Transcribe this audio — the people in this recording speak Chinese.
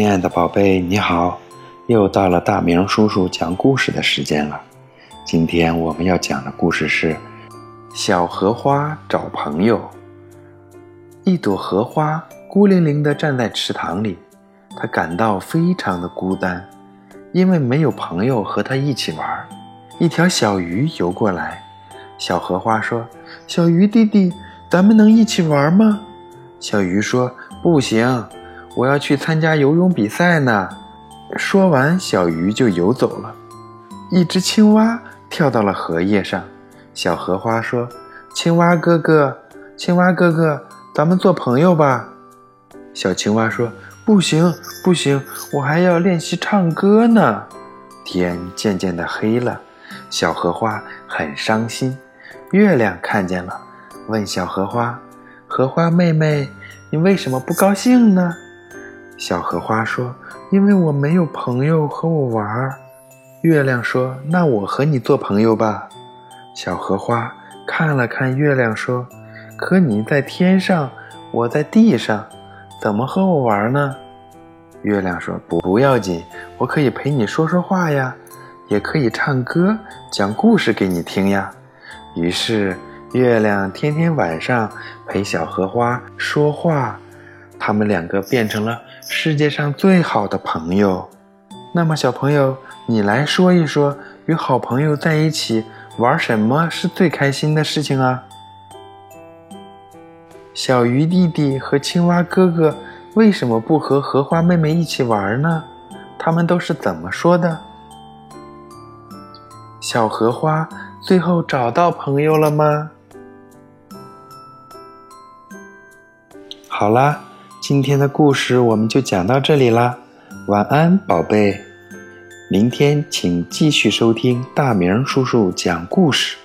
亲爱的宝贝，你好！又到了大明叔叔讲故事的时间了。今天我们要讲的故事是《小荷花找朋友》。一朵荷花孤零零地站在池塘里，它感到非常的孤单，因为没有朋友和它一起玩。一条小鱼游过来，小荷花说：“小鱼弟弟，咱们能一起玩吗？”小鱼说：“不行。”我要去参加游泳比赛呢。说完，小鱼就游走了。一只青蛙跳到了荷叶上。小荷花说：“青蛙哥哥，青蛙哥哥，咱们做朋友吧。”小青蛙说：“不行，不行，我还要练习唱歌呢。”天渐渐的黑了，小荷花很伤心。月亮看见了，问小荷花：“荷花妹妹，你为什么不高兴呢？”小荷花说：“因为我没有朋友和我玩。”月亮说：“那我和你做朋友吧。”小荷花看了看月亮说：“可你在天上，我在地上，怎么和我玩呢？”月亮说：“不不要紧，我可以陪你说说话呀，也可以唱歌、讲故事给你听呀。”于是，月亮天天晚上陪小荷花说话。他们两个变成了世界上最好的朋友。那么，小朋友，你来说一说，与好朋友在一起玩什么是最开心的事情啊？小鱼弟弟和青蛙哥哥为什么不和荷花妹妹一起玩呢？他们都是怎么说的？小荷花最后找到朋友了吗？好啦。今天的故事我们就讲到这里啦，晚安，宝贝。明天请继续收听大明叔叔讲故事。